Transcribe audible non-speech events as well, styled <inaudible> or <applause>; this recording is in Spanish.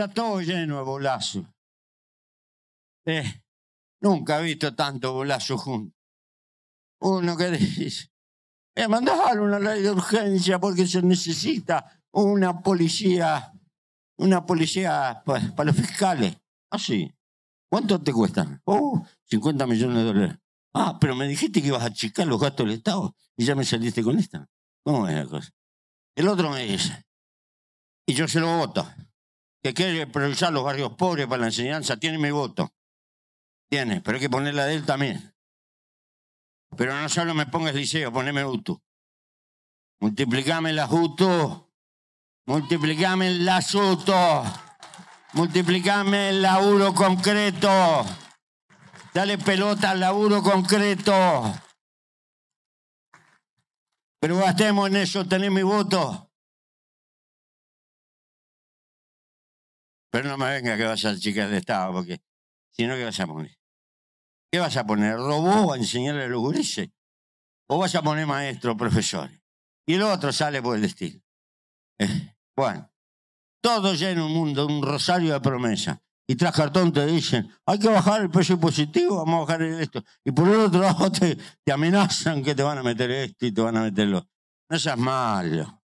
Está todo lleno de bolazos. Eh, nunca he visto tanto bolazo juntos. Uno que dice, eh, mandar una ley de urgencia porque se necesita una policía, una policía para los fiscales. Así. ¿Cuánto te cuestan? Oh, 50 millones de dólares. Ah, pero me dijiste que ibas a achicar los gastos del Estado y ya me saliste con esta. ¿Cómo es la cosa? El otro me dice, y yo se lo voto, que quiere priorizar los barrios pobres para la enseñanza, tiene mi voto. Tiene, pero hay que ponerla de él también. Pero no solo me pongas liceo, poneme UTU. Multiplicame las UTU. Multiplicame las UTU. Multiplicame el laburo concreto. Dale pelota al laburo concreto. Pero gastemos en eso, tenés mi voto. Pero no me venga que vas a chicas de Estado, porque si no, ¿qué vas a poner? ¿Qué vas a poner? ¿Robó a enseñarle a los gurises? ¿O vas a poner maestros, profesores? Y el otro sale por el estilo. Eh, bueno, todo lleno un mundo, un rosario de promesa. Y tras cartón te dicen, hay que bajar el precio positivo, vamos a bajar esto. Y por el otro lado <laughs> te, te amenazan que te van a meter esto y te van a meter lo. No seas malo.